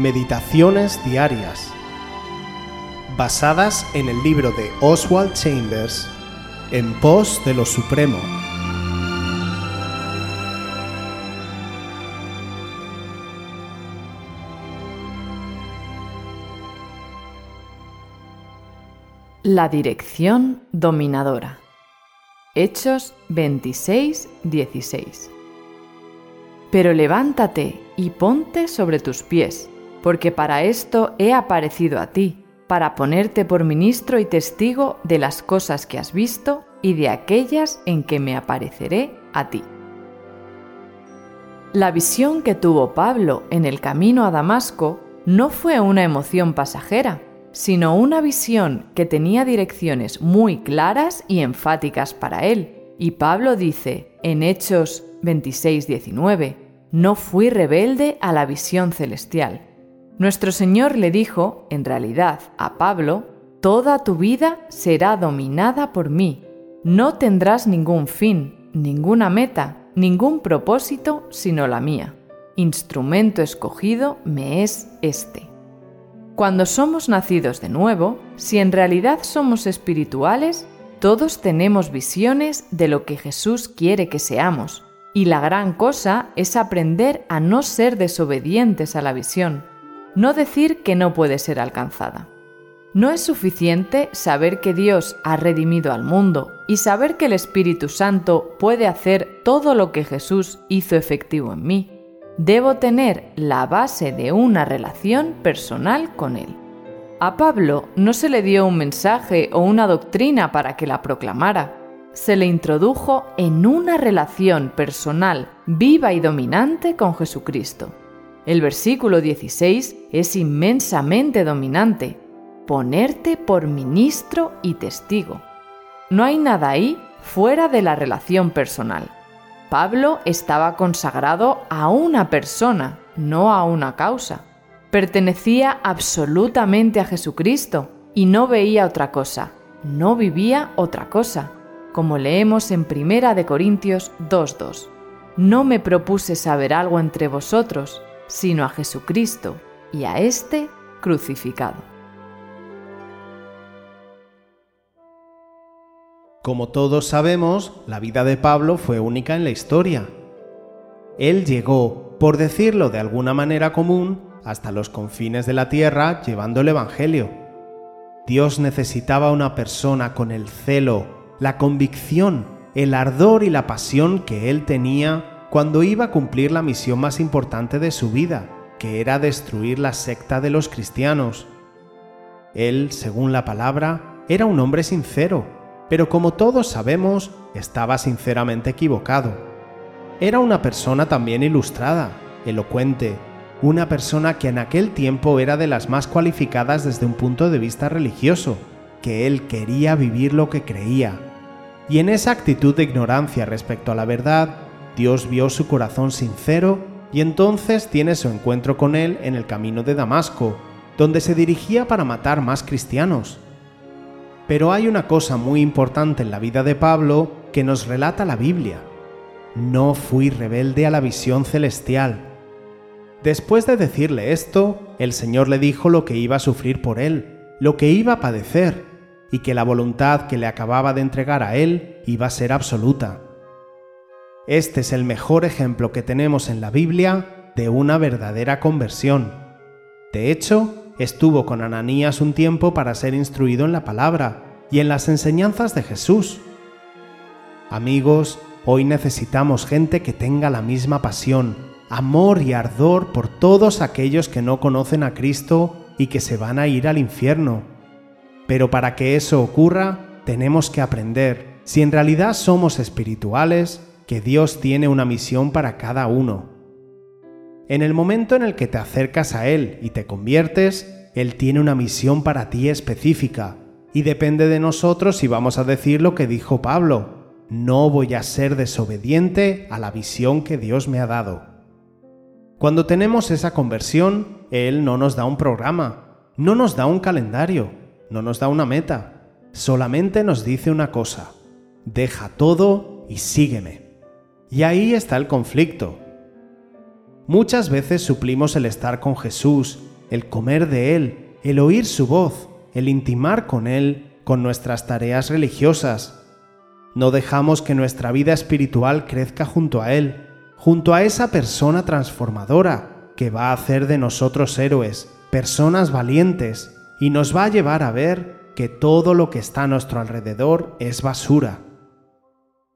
Meditaciones Diarias, basadas en el libro de Oswald Chambers, En pos de lo Supremo. La dirección dominadora. Hechos 26, 16. Pero levántate y ponte sobre tus pies, porque para esto he aparecido a ti, para ponerte por ministro y testigo de las cosas que has visto y de aquellas en que me apareceré a ti. La visión que tuvo Pablo en el camino a Damasco no fue una emoción pasajera, sino una visión que tenía direcciones muy claras y enfáticas para él. Y Pablo dice en Hechos 26:19, no fui rebelde a la visión celestial. Nuestro Señor le dijo, en realidad, a Pablo, Toda tu vida será dominada por mí. No tendrás ningún fin, ninguna meta, ningún propósito sino la mía. Instrumento escogido me es este. Cuando somos nacidos de nuevo, si en realidad somos espirituales, todos tenemos visiones de lo que Jesús quiere que seamos, y la gran cosa es aprender a no ser desobedientes a la visión, no decir que no puede ser alcanzada. No es suficiente saber que Dios ha redimido al mundo y saber que el Espíritu Santo puede hacer todo lo que Jesús hizo efectivo en mí. Debo tener la base de una relación personal con Él. A Pablo no se le dio un mensaje o una doctrina para que la proclamara, se le introdujo en una relación personal viva y dominante con Jesucristo. El versículo 16 es inmensamente dominante. Ponerte por ministro y testigo. No hay nada ahí fuera de la relación personal. Pablo estaba consagrado a una persona, no a una causa. Pertenecía absolutamente a Jesucristo y no veía otra cosa, no vivía otra cosa como leemos en Primera de Corintios 2:2. No me propuse saber algo entre vosotros, sino a Jesucristo y a este crucificado. Como todos sabemos, la vida de Pablo fue única en la historia. Él llegó, por decirlo de alguna manera común, hasta los confines de la tierra llevando el Evangelio. Dios necesitaba una persona con el celo, la convicción, el ardor y la pasión que él tenía cuando iba a cumplir la misión más importante de su vida, que era destruir la secta de los cristianos. Él, según la palabra, era un hombre sincero, pero como todos sabemos, estaba sinceramente equivocado. Era una persona también ilustrada, elocuente, una persona que en aquel tiempo era de las más cualificadas desde un punto de vista religioso, que él quería vivir lo que creía, y en esa actitud de ignorancia respecto a la verdad, Dios vio su corazón sincero y entonces tiene su encuentro con él en el camino de Damasco, donde se dirigía para matar más cristianos. Pero hay una cosa muy importante en la vida de Pablo que nos relata la Biblia. No fui rebelde a la visión celestial. Después de decirle esto, el Señor le dijo lo que iba a sufrir por él, lo que iba a padecer, y que la voluntad que le acababa de entregar a él iba a ser absoluta. Este es el mejor ejemplo que tenemos en la Biblia de una verdadera conversión. De hecho, estuvo con Ananías un tiempo para ser instruido en la palabra y en las enseñanzas de Jesús. Amigos, hoy necesitamos gente que tenga la misma pasión, amor y ardor por todos aquellos que no conocen a Cristo y que se van a ir al infierno. Pero para que eso ocurra, tenemos que aprender, si en realidad somos espirituales, que Dios tiene una misión para cada uno. En el momento en el que te acercas a Él y te conviertes, Él tiene una misión para ti específica, y depende de nosotros si vamos a decir lo que dijo Pablo, no voy a ser desobediente a la visión que Dios me ha dado. Cuando tenemos esa conversión, Él no nos da un programa, no nos da un calendario, no nos da una meta, solamente nos dice una cosa, deja todo y sígueme. Y ahí está el conflicto. Muchas veces suplimos el estar con Jesús el comer de Él, el oír su voz, el intimar con Él con nuestras tareas religiosas. No dejamos que nuestra vida espiritual crezca junto a Él, junto a esa persona transformadora que va a hacer de nosotros héroes, personas valientes, y nos va a llevar a ver que todo lo que está a nuestro alrededor es basura.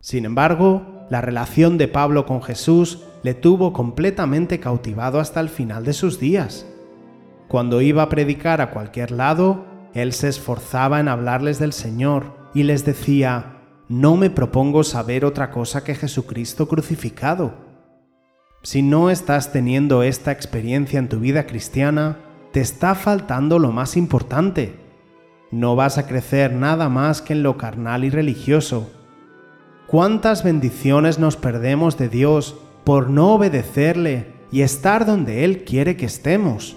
Sin embargo, la relación de Pablo con Jesús le tuvo completamente cautivado hasta el final de sus días. Cuando iba a predicar a cualquier lado, él se esforzaba en hablarles del Señor y les decía, no me propongo saber otra cosa que Jesucristo crucificado. Si no estás teniendo esta experiencia en tu vida cristiana, te está faltando lo más importante. No vas a crecer nada más que en lo carnal y religioso. ¿Cuántas bendiciones nos perdemos de Dios por no obedecerle y estar donde Él quiere que estemos?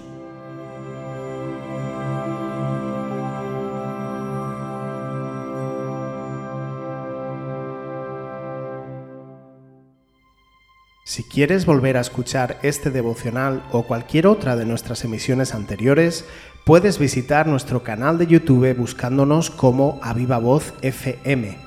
Si quieres volver a escuchar este devocional o cualquier otra de nuestras emisiones anteriores, puedes visitar nuestro canal de YouTube buscándonos como Aviva Voz FM.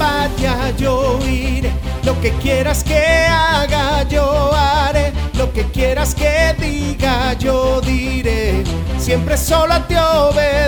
vaya yo iré, lo que quieras que haga yo haré, lo que quieras que diga yo diré, siempre solo te obedeceré.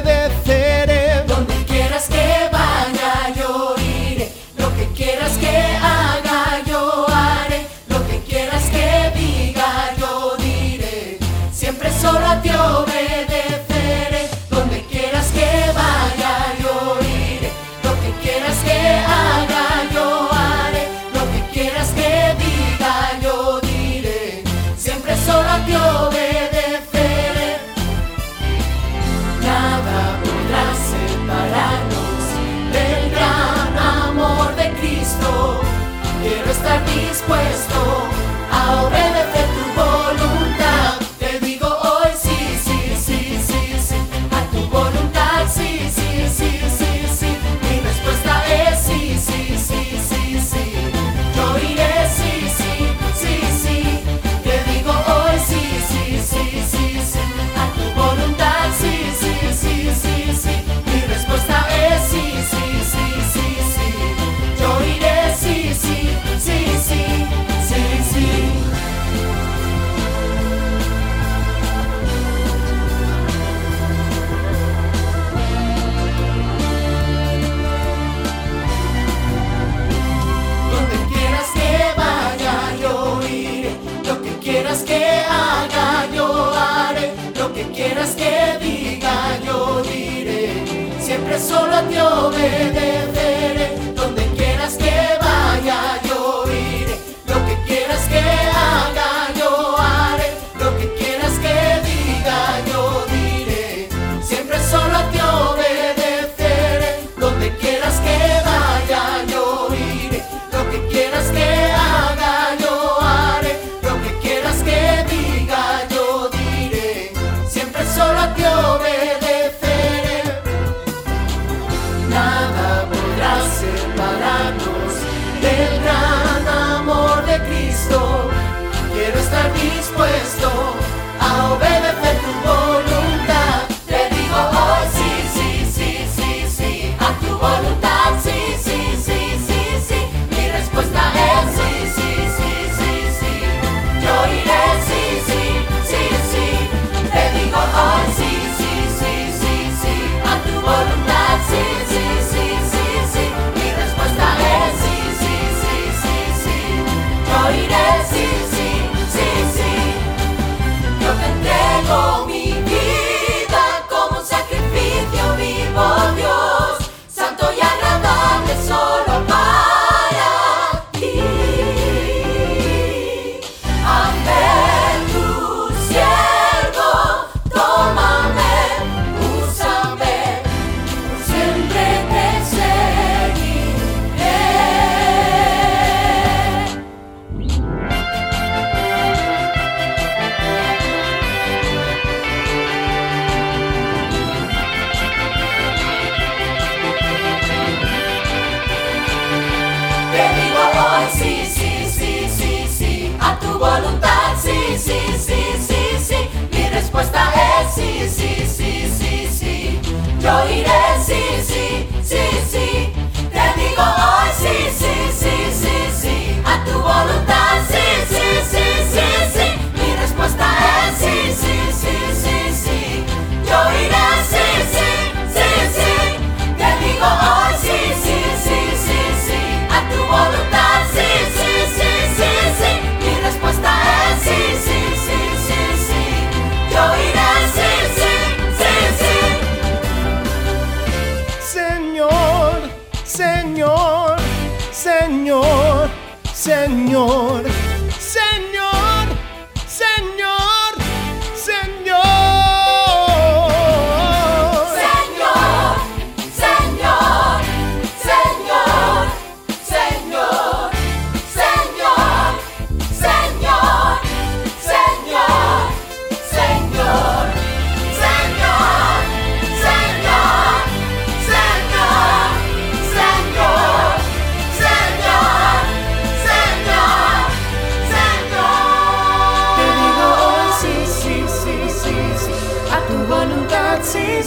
Siempre solo te obedeceré.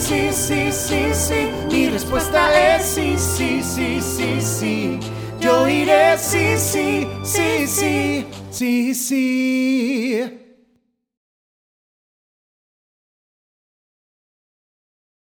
Sí, sí, sí, sí. Mi respuesta es sí, sí, sí, sí, sí. Yo iré, sí, sí, sí, sí, sí, sí.